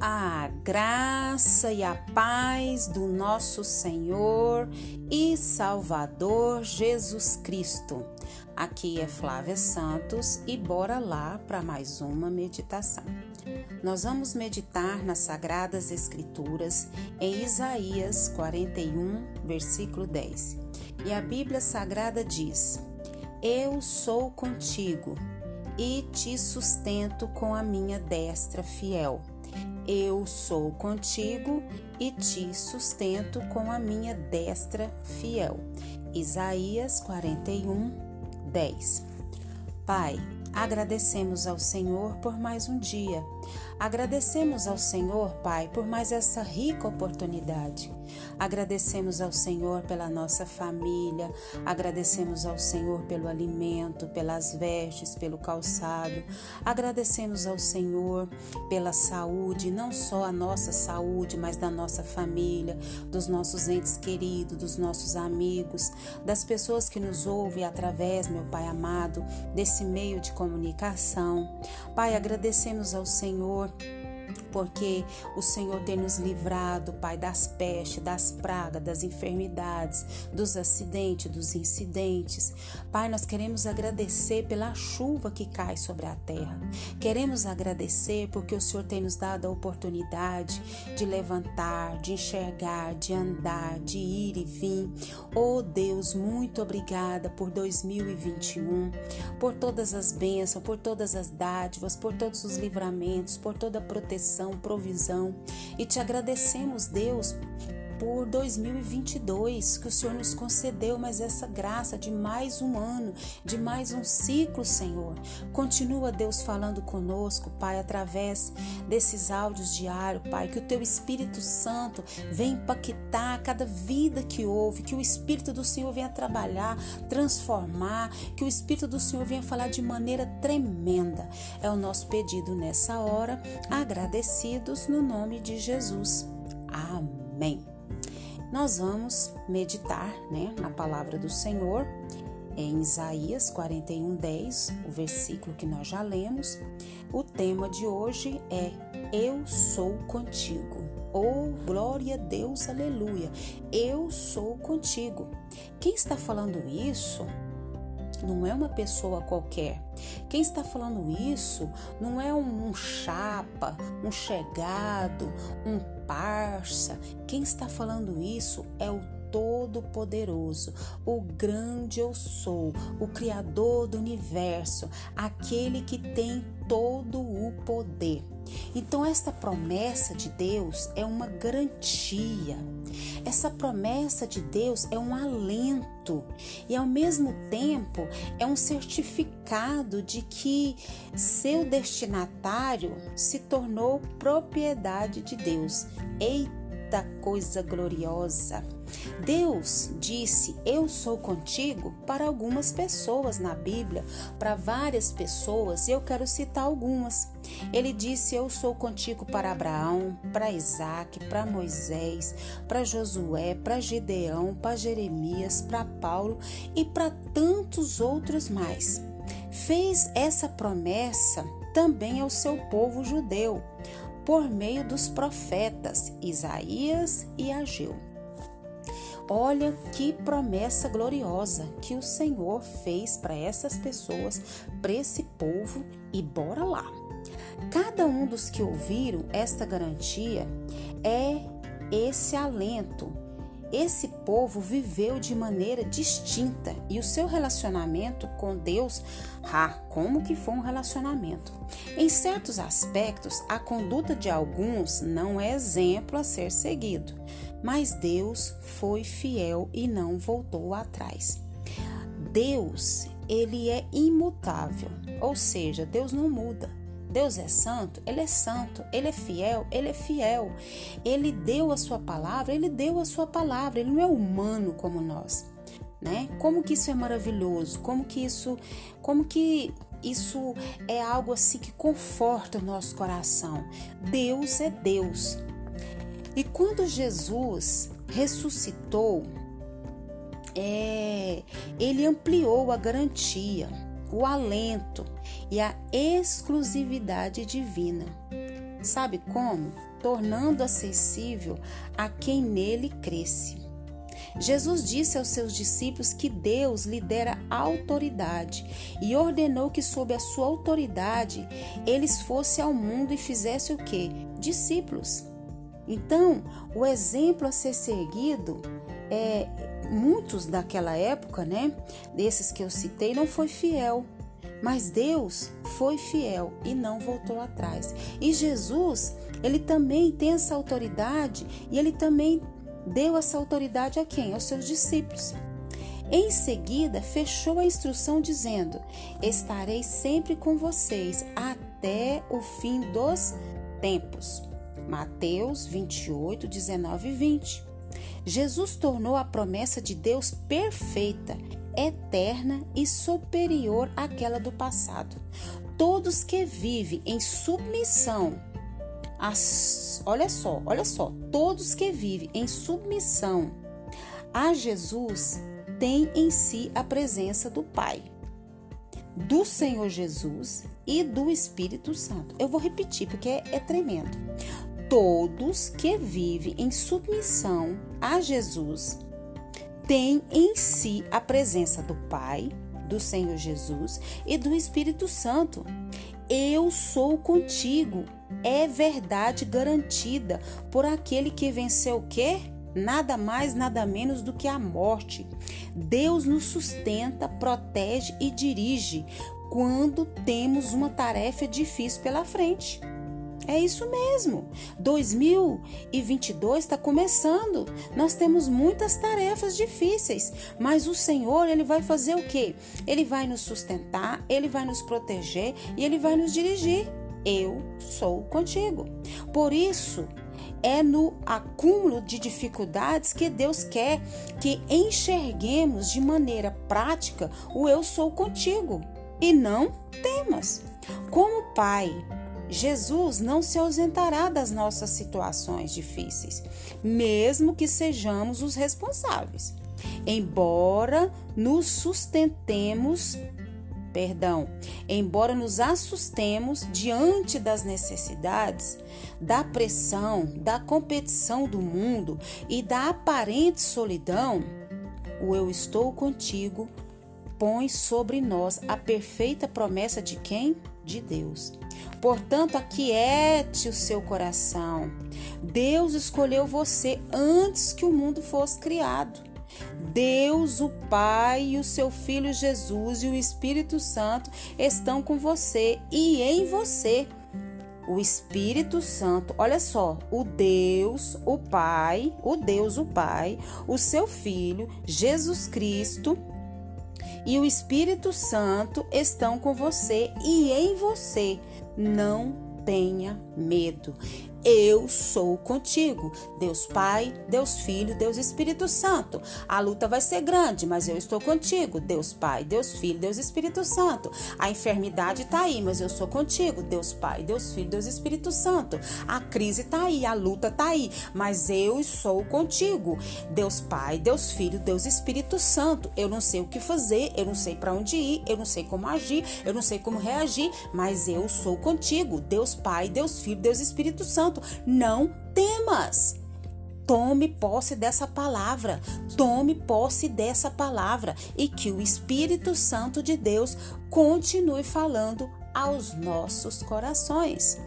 A graça e a paz do nosso Senhor e Salvador Jesus Cristo. Aqui é Flávia Santos e bora lá para mais uma meditação. Nós vamos meditar nas Sagradas Escrituras em Isaías 41, versículo 10. E a Bíblia Sagrada diz: Eu sou contigo e te sustento com a minha destra fiel eu sou contigo e te sustento com a minha destra fiel. Isaías 41, 10. Pai, agradecemos ao Senhor por mais um dia. Agradecemos ao Senhor, Pai, por mais essa rica oportunidade. Agradecemos ao Senhor pela nossa família, agradecemos ao Senhor pelo alimento, pelas vestes, pelo calçado. Agradecemos ao Senhor pela saúde, não só a nossa saúde, mas da nossa família, dos nossos entes queridos, dos nossos amigos, das pessoas que nos ouvem através, meu Pai amado, desse meio de comunicação. Pai, agradecemos ao Senhor Senhor porque o Senhor tem nos livrado, Pai, das pestes, das pragas, das enfermidades, dos acidentes, dos incidentes. Pai, nós queremos agradecer pela chuva que cai sobre a terra. Queremos agradecer porque o Senhor tem nos dado a oportunidade de levantar, de enxergar, de andar, de ir e vir. Oh Deus, muito obrigada por 2021, por todas as bênçãos, por todas as dádivas, por todos os livramentos, por toda a proteção provisão. E te agradecemos, Deus, por 2022 que o Senhor nos concedeu, mas essa graça de mais um ano, de mais um ciclo, Senhor. Continua, Deus, falando conosco, Pai, através desses áudios diários, Pai, que o Teu Espírito Santo venha impactar cada vida que houve, que o Espírito do Senhor venha trabalhar, transformar, que o Espírito do Senhor venha falar de maneira tremenda. É o nosso pedido nessa hora, agradecidos no nome de Jesus. Amém nós vamos meditar né, na palavra do Senhor em Isaías 41:10, o versículo que nós já lemos. O tema de hoje é Eu sou contigo. Oh, glória a Deus, aleluia. Eu sou contigo. Quem está falando isso não é uma pessoa qualquer. Quem está falando isso não é um chapa, um chegado, um parça. Quem está falando isso é o Todo-Poderoso, o grande eu sou, o Criador do universo, aquele que tem todo o poder. Então, esta promessa de Deus é uma garantia. Essa promessa de Deus é um alento e, ao mesmo tempo, é um certificado de que seu destinatário se tornou propriedade de Deus. Eita coisa gloriosa! Deus disse: Eu sou contigo para algumas pessoas na Bíblia, para várias pessoas, e eu quero citar algumas. Ele disse: Eu sou contigo para Abraão, para Isaac, para Moisés, para Josué, para Gideão, para Jeremias, para Paulo e para tantos outros mais. Fez essa promessa também ao seu povo judeu, por meio dos profetas Isaías e Ageu. Olha que promessa gloriosa que o Senhor fez para essas pessoas, para esse povo, e bora lá. Cada um dos que ouviram esta garantia é esse alento. Esse povo viveu de maneira distinta e o seu relacionamento com Deus, ah, como que foi um relacionamento? Em certos aspectos, a conduta de alguns não é exemplo a ser seguido mas Deus foi fiel e não voltou atrás. Deus, ele é imutável, ou seja, Deus não muda. Deus é santo, ele é santo, ele é fiel, ele é fiel. Ele deu a sua palavra, ele deu a sua palavra, ele não é humano como nós, né? Como que isso é maravilhoso? Como que isso, como que isso é algo assim que conforta o nosso coração? Deus é Deus. E quando Jesus ressuscitou, é, ele ampliou a garantia, o alento e a exclusividade divina. Sabe como? Tornando acessível a quem nele cresce. Jesus disse aos seus discípulos que Deus lhe dera autoridade e ordenou que, sob a sua autoridade, eles fossem ao mundo e fizessem o que? Discípulos. Então, o exemplo a ser seguido é muitos daquela época, né, desses que eu citei, não foi fiel. Mas Deus foi fiel e não voltou atrás. E Jesus, ele também tem essa autoridade e ele também deu essa autoridade a quem? Aos seus discípulos. Em seguida, fechou a instrução dizendo: Estarei sempre com vocês até o fim dos tempos. Mateus 28, 19 e 20. Jesus tornou a promessa de Deus perfeita, eterna e superior àquela do passado. Todos que vivem em submissão as, olha só, olha só, todos que vivem em submissão a Jesus têm em si a presença do Pai, do Senhor Jesus e do Espírito Santo. Eu vou repetir porque é, é tremendo. Todos que vivem em submissão a Jesus têm em si a presença do Pai, do Senhor Jesus e do Espírito Santo. Eu sou contigo é verdade garantida por aquele que venceu o quê? Nada mais, nada menos do que a morte. Deus nos sustenta, protege e dirige quando temos uma tarefa difícil pela frente. É isso mesmo. 2022 está começando. Nós temos muitas tarefas difíceis, mas o Senhor, ele vai fazer o quê? Ele vai nos sustentar, ele vai nos proteger e ele vai nos dirigir eu sou contigo. Por isso, é no acúmulo de dificuldades que Deus quer que enxerguemos de maneira prática o eu sou contigo e não temas. Como Pai, Jesus não se ausentará das nossas situações difíceis, mesmo que sejamos os responsáveis. Embora nos sustentemos perdão, embora nos assustemos diante das necessidades, da pressão, da competição do mundo e da aparente solidão, o eu estou contigo põe sobre nós a perfeita promessa de quem? De Deus. Portanto, aquiete o seu coração. Deus escolheu você antes que o mundo fosse criado. Deus, o Pai e o seu Filho Jesus e o Espírito Santo estão com você e em você. O Espírito Santo, olha só, o Deus, o Pai, o Deus, o Pai, o seu Filho, Jesus Cristo e o Espírito Santo estão com você e em você. Não tenha medo. Eu sou contigo. Deus Pai, Deus Filho, Deus Espírito Santo. A luta vai ser grande, mas eu estou contigo. Deus Pai, Deus Filho, Deus Espírito Santo. A enfermidade está aí, mas eu sou contigo. Deus Pai, Deus Filho, Deus Espírito Santo. A crise está aí, a luta está aí, mas eu sou contigo. Deus Pai, Deus Filho, Deus Espírito Santo. Eu não sei o que fazer, eu não sei para onde ir, eu não sei como agir, eu não sei como reagir, mas eu sou contigo. Deus Pai, Deus Filho, Deus Espírito Santo. Não temas. Tome posse dessa palavra, tome posse dessa palavra e que o Espírito Santo de Deus continue falando aos nossos corações.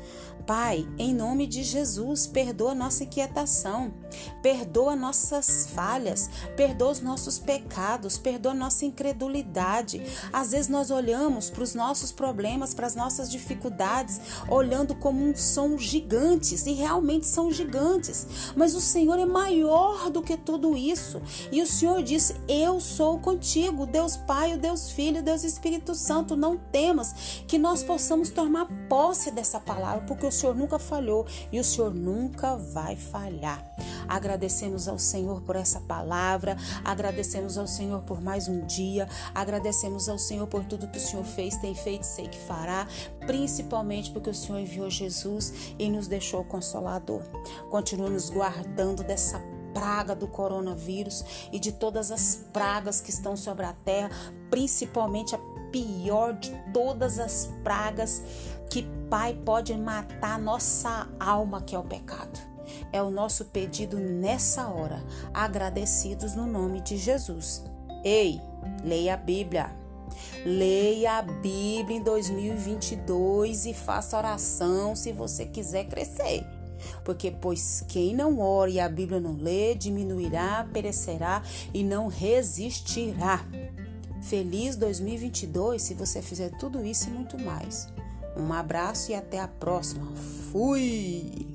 Pai, em nome de Jesus, perdoa nossa inquietação, perdoa nossas falhas, perdoa os nossos pecados, perdoa nossa incredulidade. Às vezes nós olhamos para os nossos problemas, para as nossas dificuldades, olhando como um são gigantes e realmente são gigantes. Mas o Senhor é maior do que tudo isso. E o Senhor disse: Eu sou contigo, Deus Pai, o Deus Filho, Deus Espírito Santo. Não temas que nós possamos tomar posse dessa palavra, porque o Senhor nunca falhou e o Senhor nunca vai falhar. Agradecemos ao Senhor por essa palavra, agradecemos ao Senhor por mais um dia, agradecemos ao Senhor por tudo que o Senhor fez, tem feito, sei que fará, principalmente porque o Senhor enviou Jesus e nos deixou consolador. Continua nos guardando dessa praga do coronavírus e de todas as pragas que estão sobre a terra, principalmente a pior de todas as pragas Que Pai pode matar nossa alma, que é o pecado. É o nosso pedido nessa hora, agradecidos no nome de Jesus. Ei, leia a Bíblia. Leia a Bíblia em 2022 e faça oração se você quiser crescer. Porque, pois quem não ora e a Bíblia não lê, diminuirá, perecerá e não resistirá. Feliz 2022 se você fizer tudo isso e muito mais. Um abraço e até a próxima. Fui!